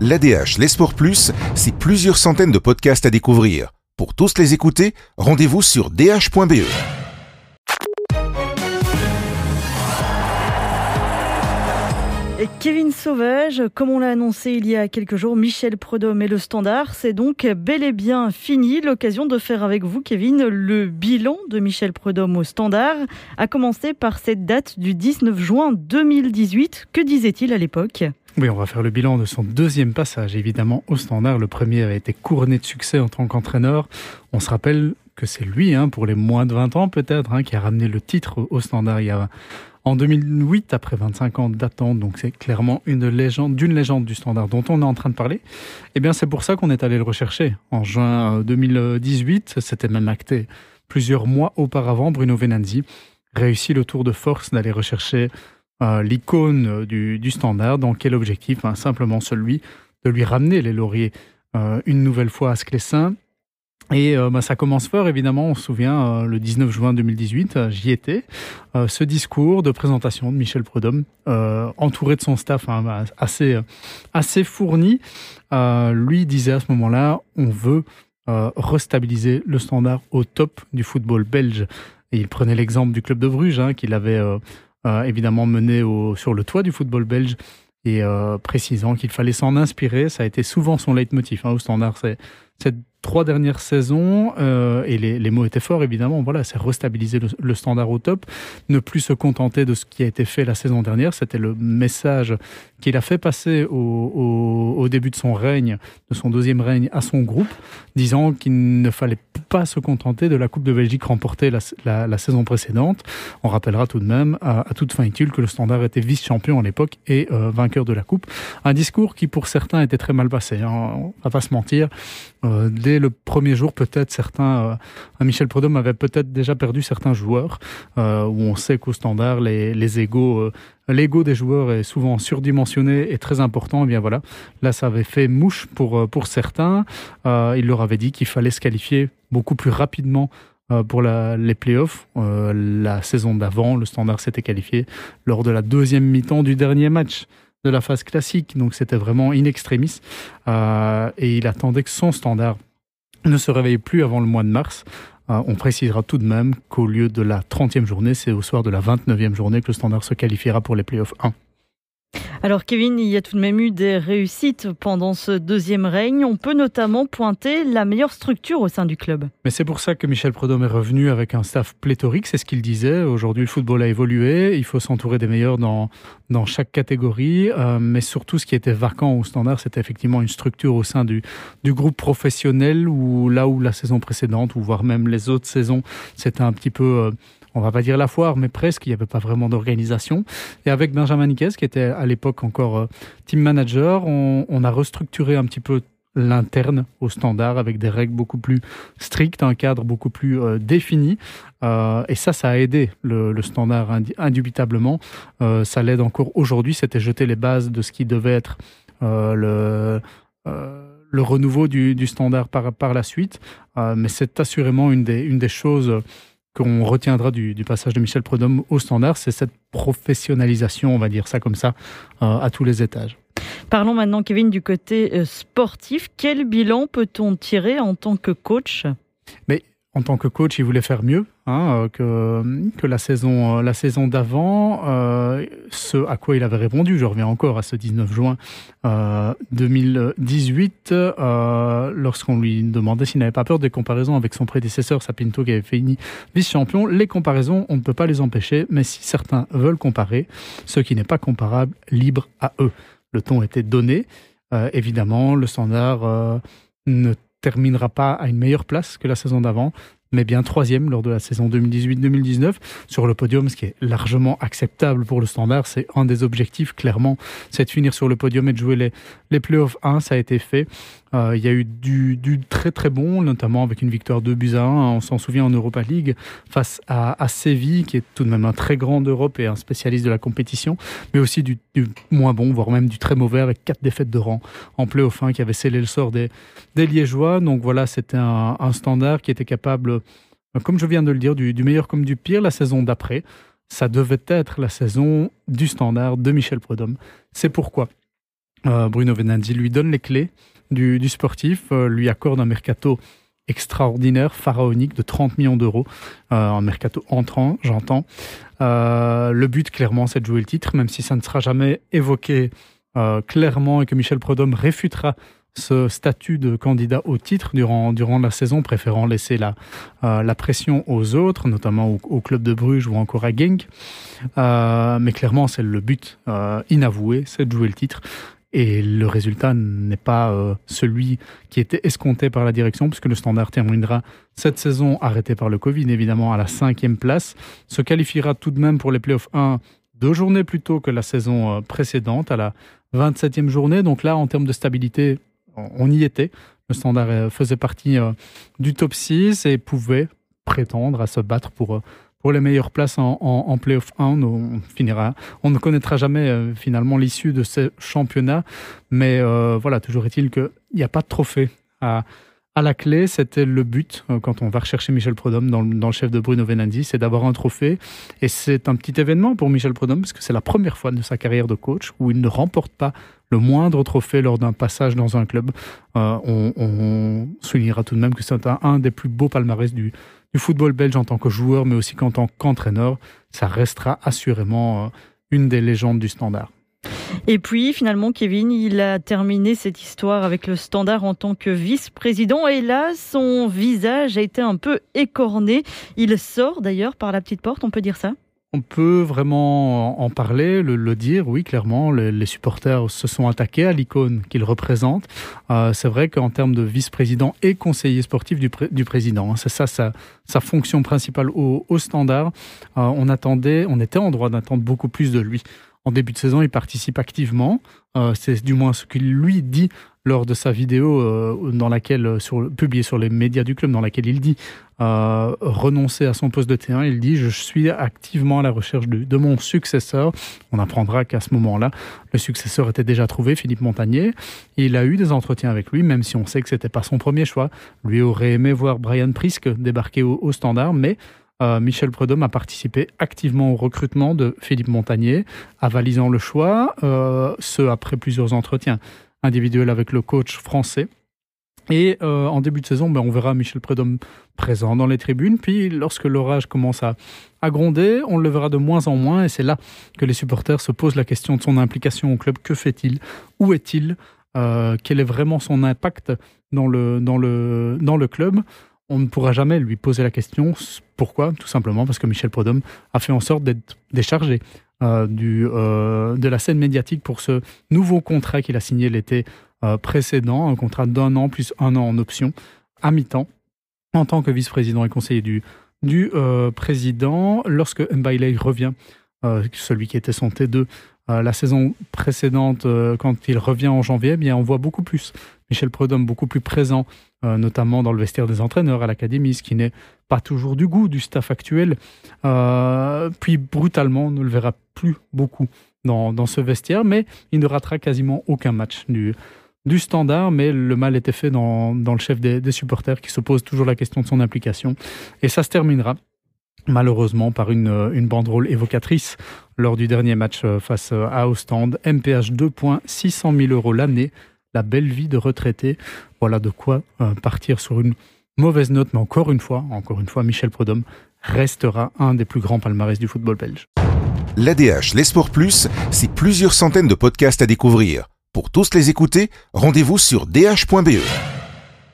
L'ADH, les Sports Plus, c'est plusieurs centaines de podcasts à découvrir. Pour tous les écouter, rendez-vous sur dh.be. Kevin Sauvage, comme on l'a annoncé il y a quelques jours, Michel Prudhomme et le Standard, c'est donc bel et bien fini. L'occasion de faire avec vous, Kevin, le bilan de Michel Prudhomme au Standard, a commencé par cette date du 19 juin 2018. Que disait-il à l'époque? Oui, on va faire le bilan de son deuxième passage, évidemment, au standard. Le premier avait été couronné de succès en tant qu'entraîneur. On se rappelle que c'est lui, hein, pour les moins de 20 ans peut-être, hein, qui a ramené le titre au standard il y a en 2008, après 25 ans d'attente, donc c'est clairement une légende, d'une légende du standard dont on est en train de parler, eh bien c'est pour ça qu'on est allé le rechercher. En juin 2018, c'était même acté plusieurs mois auparavant, Bruno Venanzi réussit le tour de force d'aller rechercher l'icône du, standard. Dans quel objectif? Ben, Simplement celui de lui ramener les lauriers euh, une nouvelle fois à Sclessin et euh, bah, ça commence fort, évidemment. On se souvient, euh, le 19 juin 2018, euh, j'y étais. ce discours de présentation de Michel Prudhomme, entouré de son staff hein, bah, assez, assez fourni, lui disait à ce moment-là on veut restabiliser le standard au top du football belge. Et il prenait l'exemple du club de Bruges, hein, qu'il avait évidemment mené au, sur le toit du football belge et précisant qu'il fallait s'en inspirer. Ça a été souvent son leitmotiv hein, au standard. Cette trois dernières saisons, euh, et les, mots étaient forts évidemment, voilà, c'est restabiliser le, standard au top, ne plus se contenter de ce qui a été fait la saison dernière, c'était le message qu'il a fait passer au, début de son règne, de son deuxième règne à son groupe, disant qu'il ne fallait pas se contenter de la Coupe de Belgique remportée la, saison précédente. On rappellera tout de même à, toute fin utile que le standard était vice-champion à l'époque et euh, vainqueur de la Coupe. Un discours qui pour certains était très mal passé, hein, on va pas se mentir. Euh, dès le premier jour, peut-être certains, euh, Michel Prudhomme avait peut-être déjà perdu certains joueurs, euh, où on sait qu'au standard, les, l'ego des joueurs est souvent surdimensionné et très important. Et eh bien voilà, là, ça avait fait mouche pour, pour certains. il leur avait dit qu'il fallait se qualifier beaucoup plus rapidement pour les playoffs. la saison d'avant, le standard s'était qualifié lors de la deuxième mi-temps du dernier match de la phase classique, donc c'était vraiment in extremis. Euh, et il attendait que son standard ne se réveille plus avant le mois de mars. Euh, on précisera tout de même qu'au lieu de la 30e journée, c'est au soir de la 29e journée que le standard se qualifiera pour les playoffs 1. Alors Kevin, il y a tout de même eu des réussites pendant ce deuxième règne. On peut notamment pointer la meilleure structure au sein du club. Mais c'est pour ça que Michel Prudhomme est revenu avec un staff pléthorique, c'est ce qu'il disait. Aujourd'hui, le football a évolué, il faut s'entourer des meilleurs dans, dans chaque catégorie. Euh, mais surtout, ce qui était vacant au standard, c'était effectivement une structure au sein du, du groupe professionnel, où là où la saison précédente, ou voire même les autres saisons, c'était un petit peu... Euh, on va pas dire la foire, mais presque, il n'y avait pas vraiment d'organisation. Et avec Benjamin Niquez, qui était à l'époque encore euh, team manager, on, a restructuré un petit peu l'interne au standard avec des règles beaucoup plus strictes, un cadre beaucoup plus euh, défini. Euh, et ça, ça a aidé le, standard indubitablement. ça l'aide encore aujourd'hui. C'était jeter les bases de ce qui devait être le renouveau du, standard par, la suite. mais c'est assurément une des choses qu'on retiendra du, passage de Michel Prudhomme au standard, c'est cette professionnalisation, on va dire ça comme ça, euh, à tous les étages. Parlons maintenant, Kevin, du côté euh, sportif. Quel bilan peut-on tirer en tant que coach? En tant que coach, il voulait faire mieux hein, que, que la saison, la saison d'avant. Euh, ce à quoi il avait répondu, je reviens encore à ce 19 juin 2018, euh, euh, lorsqu'on lui demandait s'il n'avait pas peur des comparaisons avec son prédécesseur Sapinto qui avait fini vice-champion. Les comparaisons, on ne peut pas les empêcher, mais si certains veulent comparer, ce qui n'est pas comparable, libre à eux. Le ton était donné. évidemment, le standard ne terminera pas à une meilleure place que la saison d'avant, mais bien troisième lors de la saison 2018-2019 sur le podium, ce qui est largement acceptable pour le standard. C'est un des objectifs, clairement, c'est de finir sur le podium et de jouer les, les playoffs 1. Ça a été fait. Euh, il y a eu du, très très bon, notamment avec une victoire de buts à 1, on s'en souvient en Europa League, face à, à, Séville, qui est tout de même un très grand d'Europe et un spécialiste de la compétition, mais aussi du, moins bon, voire même du très mauvais, avec quatre défaites de rang en playoff 1 qui avait scellé le sort des, des Liégeois. Donc voilà, c'était un, standard qui était capable, comme je viens de le dire, du, meilleur comme du pire la saison d'après. Ça devait être la saison du standard de Michel Prudhomme. C'est pourquoi Bruno Venanzi lui donne les clés du, sportif, lui accorde un mercato extraordinaire, pharaonique de 30 millions d'euros, un mercato entrant, j'entends. le but, clairement, c'est de jouer le titre, même si ça ne sera jamais évoqué clairement et que Michel Prodhomme réfutera ce statut de candidat au titre durant, durant la saison, préférant laisser la, euh, la pression aux autres, notamment au, club de Bruges ou encore à Genk. Euh, mais clairement, c'est le but euh, inavoué, c'est de jouer le titre. Et le résultat n'est pas celui qui était escompté par la direction, puisque le Standard terminera cette saison arrêté par le Covid, évidemment, à la cinquième place. Se qualifiera tout de même pour les playoffs 1 deux journées plus tôt que la saison précédente, à la 27e journée. Donc là, en termes de stabilité, on y était. Le Standard euh, faisait partie euh, du top 6 et pouvait prétendre à se battre pour, euh, pour les meilleures places en, en, playoff 1. On, ne connaîtra jamais finalement l'issue de ce championnat, mais voilà, toujours est-il qu'il n'y a pas de trophée à la clé, c'était le but euh, quand on va rechercher Michel Prodhomme dans, le chef de Bruno Venandi, c'est d'avoir un trophée. Et c'est un petit événement pour Michel Prodhomme parce que c'est la première fois de sa carrière de coach où il ne remporte pas le moindre trophée lors d'un passage dans un club. Euh, on, soulignera tout de même que c'est un, des plus beaux palmarès du, football belge en tant que joueur, mais aussi qu'en tant qu'entraîneur. Ça restera assurément euh, une des légendes du standard. Et puis finalement, Kevin, il a terminé cette histoire avec le standard en tant que vice-président. Et là, son visage a été un peu écorné. Il sort d'ailleurs par la petite porte, on peut dire ça? On peut vraiment en parler, le, dire, oui, clairement. Les, supporters se sont attaqués à l'icône qu'il représente. Euh, c'est vrai qu'en termes de vice-président et conseiller sportif du, président, hein, c'est ça sa, fonction principale au, standard. Euh, on attendait, on était en droit d'attendre beaucoup plus de lui en début de saison, il participe activement. Euh, c'est du moins ce qu'il lui dit lors de sa vidéo euh, dans laquelle, euh, sur, publiée sur les médias du club, dans laquelle il dit renoncer à son poste de terrain. Il dit Je suis activement à la recherche de, mon successeur. On apprendra qu'à ce moment-là, le successeur était déjà trouvé, Philippe Montagnier. Il a eu des entretiens avec lui, même si on sait que ce n'était pas son premier choix. Lui aurait aimé voir Brian Prisk débarquer au standard, mais euh, Michel Prudhomme a participé activement au recrutement de Philippe Montagnier, avalisant le choix, euh, ce après plusieurs entretiens individuels avec le coach français. Et euh, en début de saison, ben, on verra Michel Prudhomme présent dans les tribunes. Puis lorsque l'orage commence à, gronder, on le verra de moins en moins. Et c'est là que les supporters se posent la question de son implication au club. Que fait-il? Où est-il? Quel est vraiment son impact dans le, dans le club? On ne pourra jamais lui poser la question. Pourquoi Tout simplement parce que Michel Prodhomme a fait en sorte d'être déchargé euh, du, euh, de la scène médiatique pour ce nouveau contrat qu'il a signé l'été euh, précédent, un contrat d'un an plus un an en option, à mi-temps, en tant que vice-président et conseiller du, du président. Lorsque Mbaile revient, celui qui était son T2 la saison précédente, quand il revient en janvier, eh bien, on voit beaucoup plus Michel Prudhomme beaucoup plus présent, euh, notamment dans le vestiaire des entraîneurs à l'académie, ce qui n'est pas toujours du goût du staff actuel. Euh, puis brutalement, on ne le verra plus beaucoup dans, ce vestiaire, mais il ne ratera quasiment aucun match du, du standard, mais le mal était fait dans, le chef des, supporters qui se pose toujours la question de son implication. Et ça se terminera malheureusement par une, une banderole évocatrice lors du dernier match euh, face à Ostende. MPH 2 points, 600 000 euros l'année la belle vie de retraité. Voilà de quoi euh, partir sur une mauvaise note, mais encore une fois, encore une fois, Michel Prudhomme restera un des plus grands palmarès du football belge. L'ADH, les Plus, c'est plusieurs centaines de podcasts à découvrir. Pour tous les écouter, rendez-vous sur dh.be.